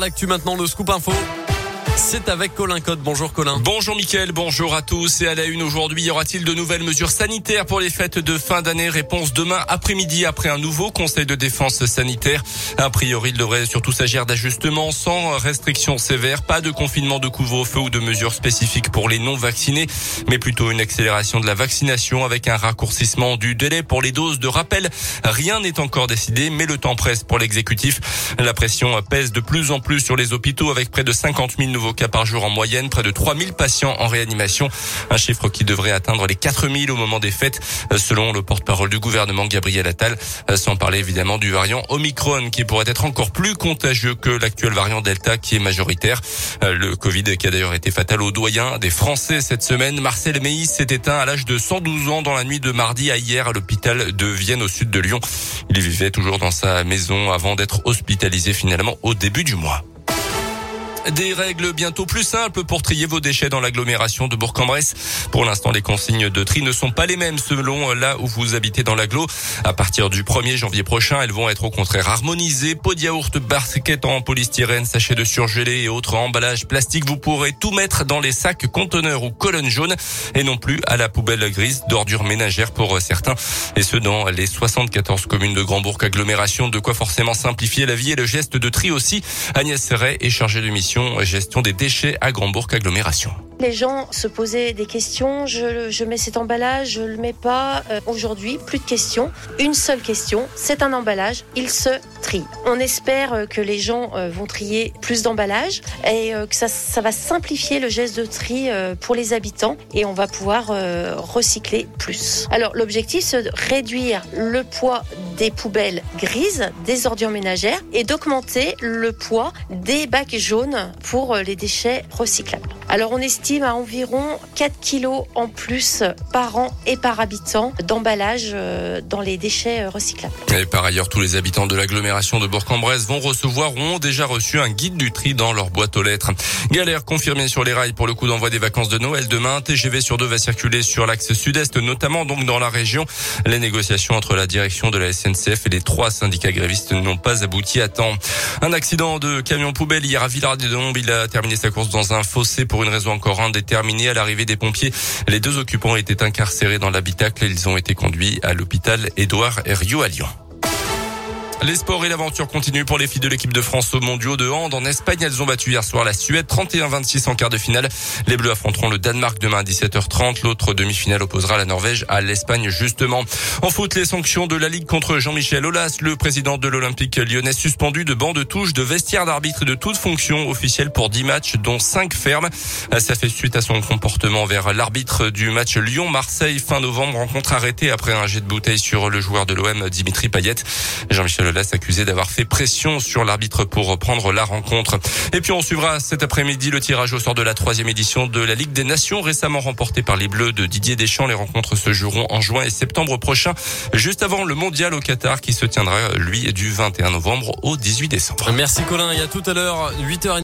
l'actu maintenant, le scoop info. C'est avec Colin Code. Bonjour Colin. Bonjour Mickaël, bonjour à tous. Et à la une aujourd'hui, y aura-t-il de nouvelles mesures sanitaires pour les fêtes de fin d'année? Réponse demain après-midi après un nouveau conseil de défense sanitaire. A priori, il devrait surtout s'agir d'ajustements sans restrictions sévères, pas de confinement de couvre-feu ou de mesures spécifiques pour les non-vaccinés, mais plutôt une accélération de la vaccination avec un raccourcissement du délai pour les doses de rappel. Rien n'est encore décidé, mais le temps presse pour l'exécutif. La pression pèse de plus en plus sur les hôpitaux avec près de 50 000 nouveaux cas par jour en moyenne, près de 3000 patients en réanimation, un chiffre qui devrait atteindre les 4000 au moment des fêtes, selon le porte-parole du gouvernement Gabriel Attal, sans parler évidemment du variant Omicron qui pourrait être encore plus contagieux que l'actuel variant Delta qui est majoritaire. Le Covid qui a d'ailleurs été fatal aux doyens des Français cette semaine. Marcel Meis s'est éteint à l'âge de 112 ans dans la nuit de mardi à hier à l'hôpital de Vienne au sud de Lyon. Il vivait toujours dans sa maison avant d'être hospitalisé finalement au début du mois. Des règles bientôt plus simples pour trier vos déchets dans l'agglomération de Bourg-en-Bresse. Pour l'instant, les consignes de tri ne sont pas les mêmes selon là où vous habitez dans l'agglo. À partir du 1er janvier prochain, elles vont être au contraire harmonisées. Pot de yaourt, barquettes en polystyrène, sachets de surgelé et autres emballages plastiques. Vous pourrez tout mettre dans les sacs conteneurs ou colonnes jaunes et non plus à la poubelle grise d'ordures ménagères pour certains. Et ce, dans les 74 communes de Grand-Bourg agglomération. De quoi forcément simplifier la vie et le geste de tri aussi. Agnès Serret est chargée de mission gestion des déchets à Grandbourg agglomération. Les gens se posaient des questions. Je, mets cet emballage, je le mets pas. Euh, Aujourd'hui, plus de questions. Une seule question. C'est un emballage. Il se trie. On espère euh, que les gens euh, vont trier plus d'emballages et que ça, ça va simplifier le geste de tri pour les habitants et on va pouvoir recycler plus. Alors l'objectif, c'est de réduire le poids des poubelles grises, des ordures ménagères et d'augmenter le poids des bacs jaunes pour euh, les déchets recyclables. Alors on estime à environ 4 kilos en plus par an et par habitant d'emballage euh, dans les déchets euh, recyclables. Et par ailleurs, tous les habitants de l'agglomération de Bourg-en-Bresse vont recevoir ou ont déjà reçu un guide du tri dans leur boîte aux lettres. Galère confirmée sur les rails pour le coup d'envoi des vacances de Noël demain. TGV sur deux va circuler sur l'axe sud-est, notamment donc dans la région. Les négociations entre la direction de la SNCF et les trois syndicats grévistes n'ont pas abouti à temps. Un accident de camion poubelle hier à Villard-des-Dombes. Il a terminé sa course dans un fossé pour une raison encore indéterminée. À l'arrivée des pompiers, les deux occupants étaient incarcérés dans l'habitacle. Ils ont été conduits à l'hôpital Édouard Herriot à Lyon. Les sports et l'aventure continuent pour les filles de l'équipe de France au mondiaux de hand. En Espagne, elles ont battu hier soir la Suède 31-26 en quart de finale. Les Bleus affronteront le Danemark demain à 17h30. L'autre demi-finale opposera la Norvège à l'Espagne justement. En foot, les sanctions de la Ligue contre Jean-Michel Aulas, le président de l'Olympique lyonnais suspendu de banc de touche, de vestiaire d'arbitre et de toute fonction officielle pour 10 matchs, dont 5 fermes. Ça fait suite à son comportement vers l'arbitre du match Lyon-Marseille fin novembre. Rencontre arrêtée après un jet de bouteille sur le joueur de l'OM, Dimitri Payet. Aulas accusé d'avoir fait pression sur l'arbitre pour reprendre la rencontre. Et puis on suivra cet après-midi le tirage au sort de la troisième édition de la Ligue des Nations récemment remportée par les Bleus de Didier Deschamps. Les rencontres se joueront en juin et septembre prochain, juste avant le mondial au Qatar qui se tiendra lui du 21 novembre au 18 décembre. Merci Colin. Et à tout à l'heure, 8h30.